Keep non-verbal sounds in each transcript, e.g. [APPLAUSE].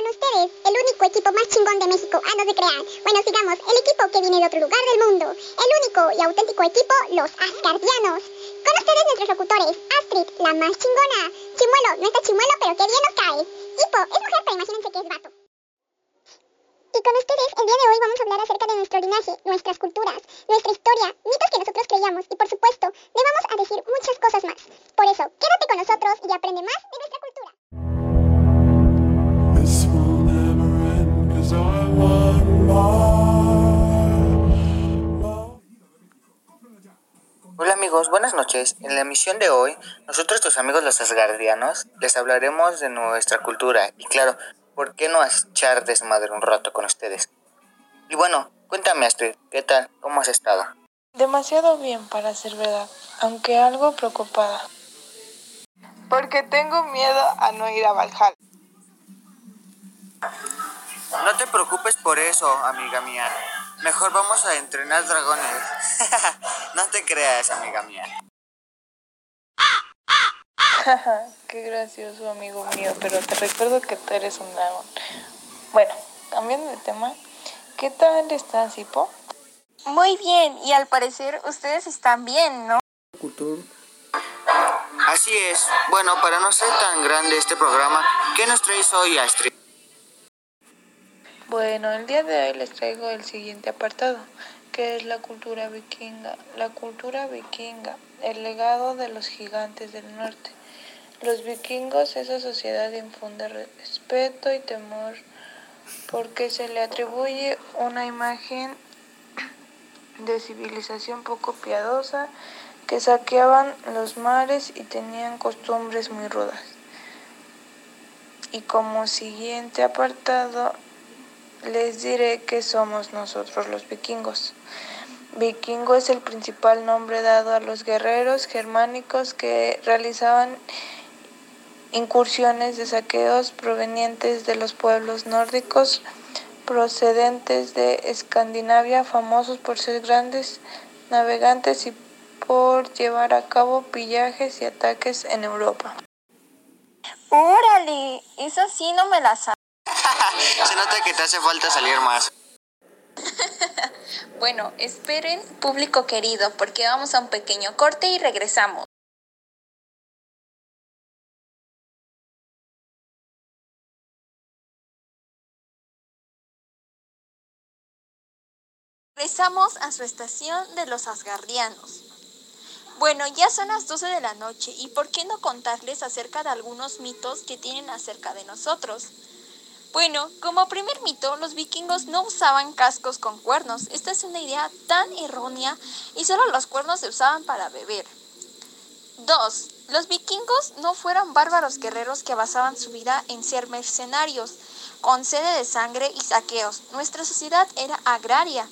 con ustedes, el único equipo más chingón de México. Ah, no se crean. Bueno, sigamos. El equipo que viene de otro lugar del mundo. El único y auténtico equipo, los Asgardianos. Con ustedes nuestros locutores. Astrid, la más chingona. Chimuelo, no está chimuelo, pero qué bien nos cae. Hippo, es mujer, pero imagínense que es vato. Y con ustedes, el día de hoy vamos a hablar acerca de nuestro linaje, nuestras culturas, nuestra historia, mitos que nosotros creíamos y por supuesto, le vamos a decir muchas cosas más. Por eso, quédate con nosotros y aprende más Hola amigos, buenas noches. En la emisión de hoy, nosotros tus amigos los asgardianos les hablaremos de nuestra cultura y claro, ¿por qué no echar desmadre un rato con ustedes? Y bueno, cuéntame Astrid, ¿qué tal? ¿Cómo has estado? Demasiado bien para ser verdad, aunque algo preocupada. Porque tengo miedo a no ir a Valhalla. No te preocupes por eso, amiga mía. Mejor vamos a entrenar dragones. [LAUGHS] no te creas, amiga mía. [LAUGHS] Qué gracioso, amigo mío, pero te recuerdo que tú eres un dragón. Bueno, cambiando de tema, ¿qué tal estás, Hipo? Muy bien, y al parecer ustedes están bien, ¿no? Así es. Bueno, para no ser tan grande este programa, ¿qué nos traes hoy, Astrid? Bueno, el día de hoy les traigo el siguiente apartado, que es la cultura vikinga. La cultura vikinga, el legado de los gigantes del norte. Los vikingos, esa sociedad infunde respeto y temor porque se le atribuye una imagen de civilización poco piadosa que saqueaban los mares y tenían costumbres muy rudas. Y como siguiente apartado les diré que somos nosotros los vikingos. Vikingo es el principal nombre dado a los guerreros germánicos que realizaban incursiones de saqueos provenientes de los pueblos nórdicos procedentes de Escandinavia, famosos por ser grandes navegantes y por llevar a cabo pillajes y ataques en Europa. Órale, esa sí no me la sabía. Se nota que te hace falta salir más. [LAUGHS] Bueno, esperen, público querido, porque vamos a un pequeño corte y regresamos. Regresamos a su estación de los Asgardianos. Bueno, ya son las 12 de la noche y ¿por qué no contarles acerca de algunos mitos que tienen acerca de nosotros? Bueno, como primer mito, los vikingos no usaban cascos con cuernos. Esta es una idea tan errónea y solo los cuernos se usaban para beber. 2. Los vikingos no fueron bárbaros guerreros que basaban su vida en ser mercenarios, con sede de sangre y saqueos. Nuestra sociedad era agraria,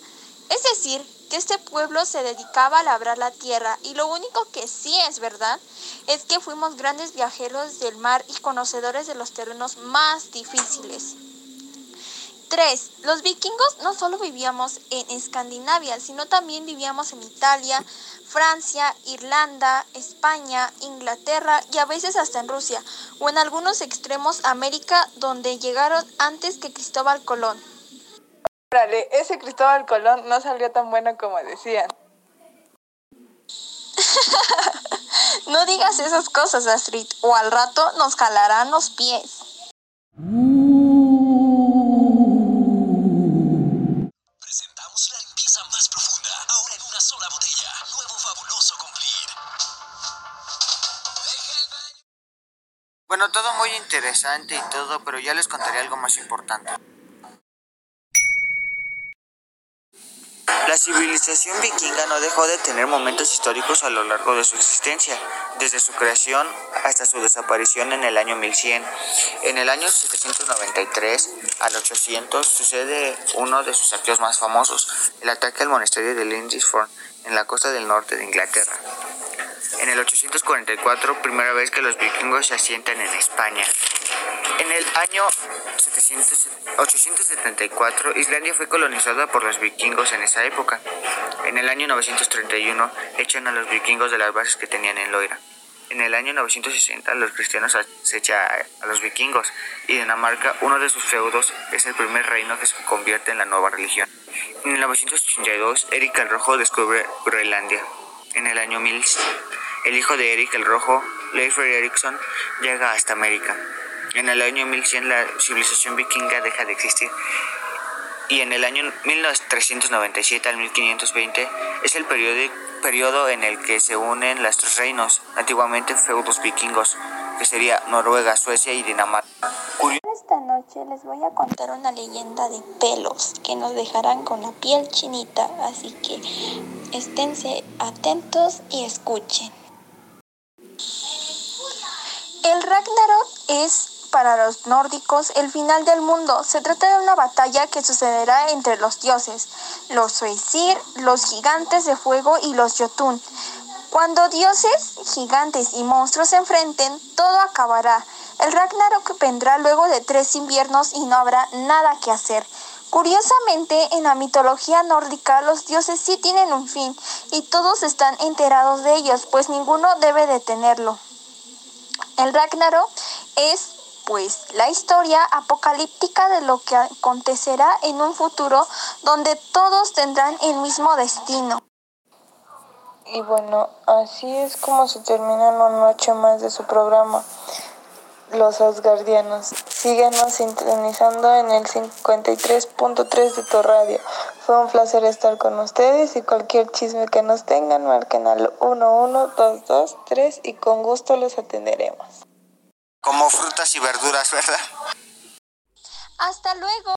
es decir, que este pueblo se dedicaba a labrar la tierra y lo único que sí es verdad es que fuimos grandes viajeros del mar y conocedores de los terrenos más difíciles. 3. Los vikingos no solo vivíamos en Escandinavia, sino también vivíamos en Italia, Francia, Irlanda, España, Inglaterra y a veces hasta en Rusia, o en algunos extremos América donde llegaron antes que Cristóbal Colón. Órale, ese Cristóbal Colón no salió tan bueno como decían. [LAUGHS] No digas esas cosas, Astrid, o al rato nos jalarán los pies. Presentamos la limpieza más profunda, ahora en una sola botella. Nuevo fabuloso cumplir. Bueno, todo muy interesante y todo, pero ya les contaré algo más importante. La civilización vikinga no dejó de tener momentos históricos a lo largo de su existencia, desde su creación hasta su desaparición en el año 1100. En el año 793 al 800 sucede uno de sus saqueos más famosos, el ataque al monasterio de Lindisfarne en la costa del norte de Inglaterra. En el 844, primera vez que los vikingos se asientan en España. En el año 700 874, Islandia fue colonizada por los vikingos en esa época. En el año 931, echan a los vikingos de las bases que tenían en Loira. En el año 960 los cristianos acechan a los vikingos y Dinamarca, uno de sus feudos, es el primer reino que se convierte en la nueva religión. En 1982, Eric el Rojo descubre Groenlandia. En el año 1000, el hijo de Eric el Rojo, Leif Erikson, llega hasta América. En el año 1100 la civilización vikinga deja de existir y en el año 1397 al 1520 es el periodo, periodo en el que se unen los tres reinos, antiguamente feudos vikingos, que sería Noruega, Suecia y Dinamarca. Esta noche les voy a contar una leyenda de pelos que nos dejarán con la piel chinita, así que esténse atentos y escuchen. El Ragnarok es para los nórdicos el final del mundo. Se trata de una batalla que sucederá entre los dioses, los Suecir, los gigantes de fuego y los Jotun. Cuando dioses, gigantes y monstruos se enfrenten, todo acabará. El Ragnarok vendrá luego de tres inviernos y no habrá nada que hacer. Curiosamente, en la mitología nórdica los dioses sí tienen un fin y todos están enterados de ellos, pues ninguno debe detenerlo. El Ragnarok es pues la historia apocalíptica de lo que acontecerá en un futuro donde todos tendrán el mismo destino. Y bueno, así es como se termina una noche más de su programa, Los Asgardianos. Síguenos sintonizando en el 53.3 de tu radio. Fue un placer estar con ustedes y cualquier chisme que nos tengan, marquen al 11223 y con gusto los atenderemos. Como frutas y verduras, ¿verdad? Hasta luego.